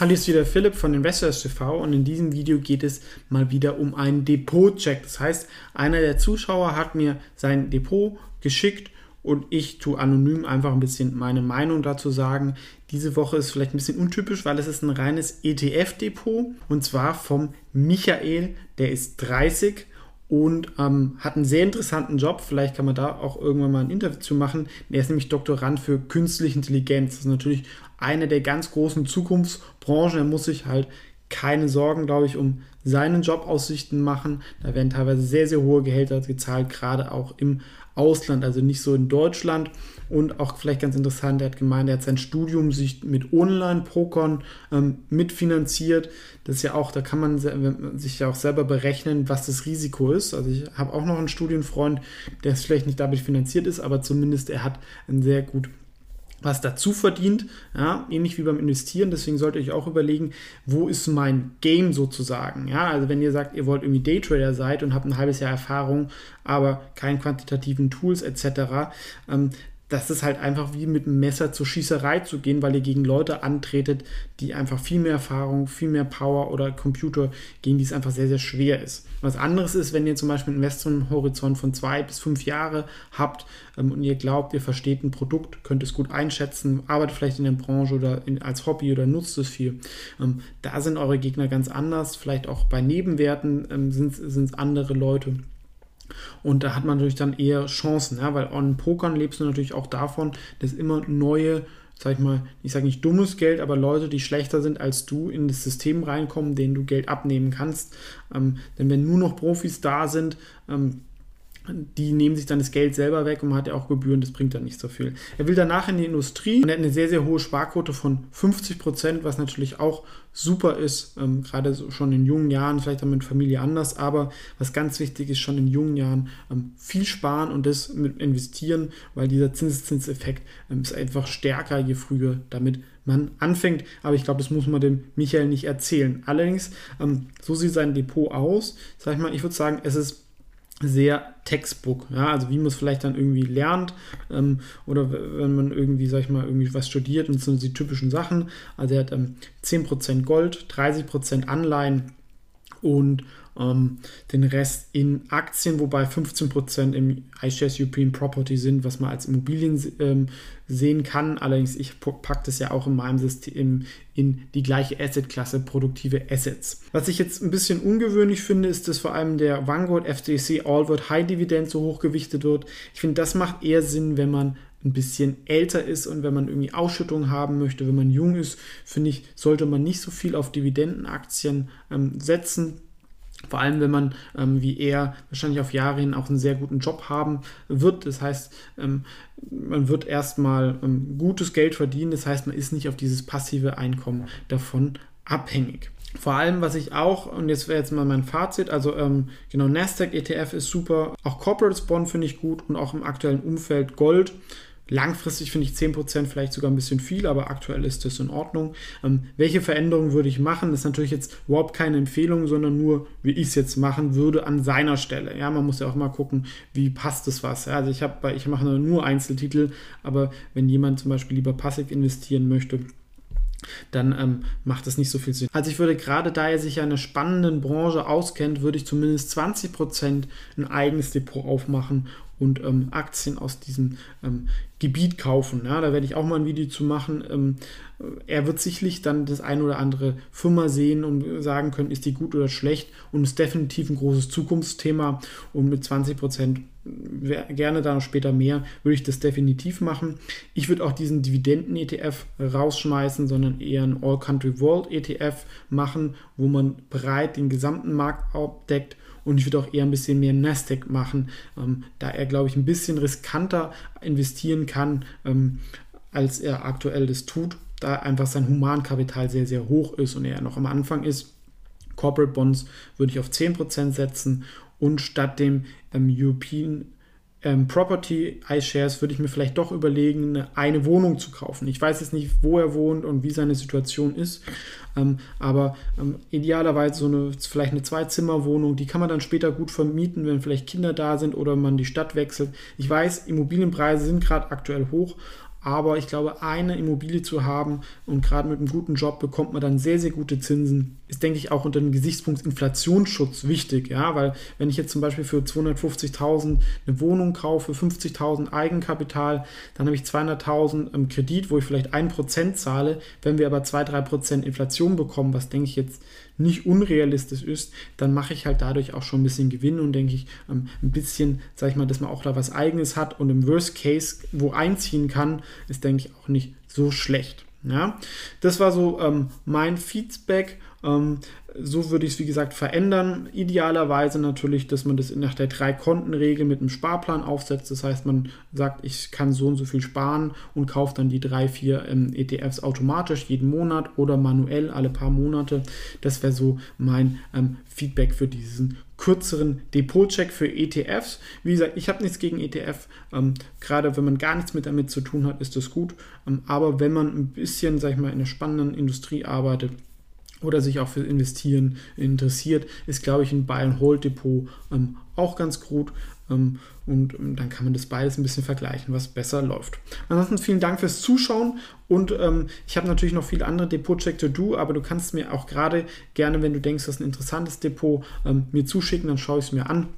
Hallo, hier ist wieder Philipp von Investors TV und in diesem Video geht es mal wieder um einen Depot-Check. Das heißt, einer der Zuschauer hat mir sein Depot geschickt und ich tue anonym einfach ein bisschen meine Meinung dazu sagen. Diese Woche ist vielleicht ein bisschen untypisch, weil es ist ein reines ETF-Depot und zwar vom Michael, der ist 30 und ähm, hat einen sehr interessanten Job. Vielleicht kann man da auch irgendwann mal ein Interview zu machen. Er ist nämlich Doktorand für künstliche Intelligenz. Das ist natürlich eine der ganz großen Zukunftsbranchen. Er muss sich halt keine Sorgen, glaube ich, um seinen Jobaussichten machen. Da werden teilweise sehr, sehr hohe Gehälter gezahlt, gerade auch im Ausland, also nicht so in Deutschland. Und auch vielleicht ganz interessant, er hat gemeint, er hat sein Studium sich mit Online-Pokern ähm, mitfinanziert. Das ist ja auch, da kann man sich ja auch selber berechnen, was das Risiko ist. Also ich habe auch noch einen Studienfreund, der vielleicht nicht damit finanziert ist, aber zumindest er hat ein sehr gut was dazu verdient, ja, ähnlich wie beim Investieren. Deswegen solltet ihr euch auch überlegen, wo ist mein Game sozusagen. Ja, also wenn ihr sagt, ihr wollt irgendwie Daytrader seid und habt ein halbes Jahr Erfahrung, aber keinen quantitativen Tools etc., ähm, das ist halt einfach wie mit einem Messer zur Schießerei zu gehen, weil ihr gegen Leute antretet, die einfach viel mehr Erfahrung, viel mehr Power oder Computer, gegen die es einfach sehr, sehr schwer ist. Was anderes ist, wenn ihr zum Beispiel einen Investmenthorizont von zwei bis fünf Jahre habt ähm, und ihr glaubt, ihr versteht ein Produkt, könnt es gut einschätzen, arbeitet vielleicht in der Branche oder in, als Hobby oder nutzt es viel. Ähm, da sind eure Gegner ganz anders. Vielleicht auch bei Nebenwerten ähm, sind es andere Leute. Und da hat man natürlich dann eher Chancen, ja, weil on Pokern lebst du natürlich auch davon, dass immer neue, sag ich mal, ich sage nicht dummes Geld, aber Leute, die schlechter sind als du, in das System reinkommen, denen du Geld abnehmen kannst. Ähm, denn wenn nur noch Profis da sind, ähm, die nehmen sich dann das Geld selber weg und man hat ja auch Gebühren, das bringt dann nicht so viel. Er will danach in die Industrie und er hat eine sehr, sehr hohe Sparquote von 50 Prozent, was natürlich auch super ist, ähm, gerade so schon in jungen Jahren, vielleicht dann mit Familie anders, aber was ganz wichtig ist, schon in jungen Jahren ähm, viel sparen und das mit investieren, weil dieser Zinseszinseffekt ähm, ist einfach stärker, je früher damit man anfängt. Aber ich glaube, das muss man dem Michael nicht erzählen. Allerdings, ähm, so sieht sein Depot aus. Sag ich mal, ich würde sagen, es ist sehr Textbook, ja, also wie man es vielleicht dann irgendwie lernt ähm, oder wenn man irgendwie, sag ich mal, irgendwie was studiert und sind die typischen Sachen. Also er hat ähm, 10% Gold, 30% Anleihen und ähm, den Rest in Aktien, wobei 15% im iShares European Property sind, was man als Immobilien ähm, sehen kann. Allerdings, ich packe das ja auch in meinem System in die gleiche Asset-Klasse, produktive Assets. Was ich jetzt ein bisschen ungewöhnlich finde, ist, dass vor allem der Vanguard FTSE Allward High Dividend so hoch gewichtet wird. Ich finde, das macht eher Sinn, wenn man ein bisschen älter ist und wenn man irgendwie Ausschüttung haben möchte, wenn man jung ist, finde ich, sollte man nicht so viel auf Dividendenaktien ähm, setzen vor allem, wenn man ähm, wie er wahrscheinlich auf Jahre hin auch einen sehr guten Job haben wird. Das heißt, ähm, man wird erstmal ähm, gutes Geld verdienen. Das heißt, man ist nicht auf dieses passive Einkommen davon abhängig. Vor allem, was ich auch, und jetzt wäre jetzt mal mein Fazit, also ähm, genau, Nasdaq ETF ist super, auch Corporate Bond finde ich gut und auch im aktuellen Umfeld Gold Langfristig finde ich 10% vielleicht sogar ein bisschen viel, aber aktuell ist das in Ordnung. Ähm, welche Veränderungen würde ich machen? Das ist natürlich jetzt überhaupt keine Empfehlung, sondern nur, wie ich es jetzt machen würde an seiner Stelle. Ja, man muss ja auch mal gucken, wie passt das was. Ja, also ich habe, ich mache nur Einzeltitel, aber wenn jemand zum Beispiel lieber passiv investieren möchte, dann ähm, macht das nicht so viel Sinn. Also ich würde gerade, da er sich ja in einer spannenden Branche auskennt, würde ich zumindest 20% ein eigenes Depot aufmachen und ähm, Aktien aus diesem ähm, Gebiet kaufen. Ja, da werde ich auch mal ein Video zu machen. Ähm, er wird sicherlich dann das ein oder andere Firma sehen und sagen können, ist die gut oder schlecht und ist definitiv ein großes Zukunftsthema und mit 20 Gerne dann später mehr, würde ich das definitiv machen. Ich würde auch diesen Dividenden-ETF rausschmeißen, sondern eher einen All-Country-World-ETF machen, wo man breit den gesamten Markt abdeckt und ich würde auch eher ein bisschen mehr Nasdaq machen, ähm, da er, glaube ich, ein bisschen riskanter investieren kann, ähm, als er aktuell das tut. da einfach sein Humankapital sehr, sehr hoch ist und er noch am Anfang ist. Corporate Bonds würde ich auf 10% setzen und statt dem ähm, European ähm, Property iShares würde ich mir vielleicht doch überlegen, eine, eine, Wohnung zu kaufen. Ich weiß jetzt nicht, wo er wohnt und wie seine Situation ist, ähm, aber ähm, idealerweise so eine, vielleicht eine Zwei-Zimmer-Wohnung, die kann man dann später gut vermieten, wenn vielleicht Kinder da sind oder man die Stadt wechselt. Ich weiß, Immobilienpreise sind gerade aktuell hoch, aber ich glaube, eine Immobilie zu haben und gerade mit einem guten Job bekommt man dann sehr, sehr gute Zinsen, ist, denke ich, auch unter dem Gesichtspunkt Inflationsschutz wichtig. Ja, weil wenn ich jetzt zum Beispiel für 250.000 eine Wohnung kaufe, 50.000 Eigenkapital, dann habe ich 200.000 im Kredit, wo ich vielleicht 1% zahle. Wenn wir aber 2-3% Inflation bekommen, was denke ich jetzt nicht unrealistisch ist, dann mache ich halt dadurch auch schon ein bisschen Gewinn und denke ich ähm, ein bisschen, sage ich mal, dass man auch da was Eigenes hat und im Worst Case wo einziehen kann, ist, denke ich, auch nicht so schlecht. Ja, das war so ähm, mein Feedback. Ähm, so würde ich es, wie gesagt, verändern. Idealerweise natürlich, dass man das nach der Drei-Konten-Regel mit einem Sparplan aufsetzt. Das heißt, man sagt, ich kann so und so viel sparen und kauft dann die drei, vier ähm, ETFs automatisch jeden Monat oder manuell alle paar Monate. Das wäre so mein ähm, Feedback für diesen kürzeren Depotcheck für ETFs. Wie gesagt, ich habe nichts gegen ETF. Ähm, gerade wenn man gar nichts mit damit zu tun hat, ist das gut. Ähm, aber wenn man ein bisschen, sag ich mal, in einer spannenden Industrie arbeitet, oder sich auch für Investieren interessiert, ist, glaube ich, ein Buy-and-Hold-Depot ähm, auch ganz gut. Ähm, und ähm, dann kann man das beides ein bisschen vergleichen, was besser läuft. Ansonsten vielen Dank fürs Zuschauen und ähm, ich habe natürlich noch viele andere Depot-Check to do, aber du kannst mir auch gerade gerne, wenn du denkst, das ist ein interessantes Depot, ähm, mir zuschicken, dann schaue ich es mir an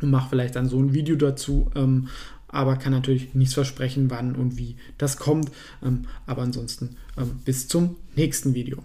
und mache vielleicht dann so ein Video dazu ähm, aber kann natürlich nichts versprechen, wann und wie das kommt. Aber ansonsten bis zum nächsten Video.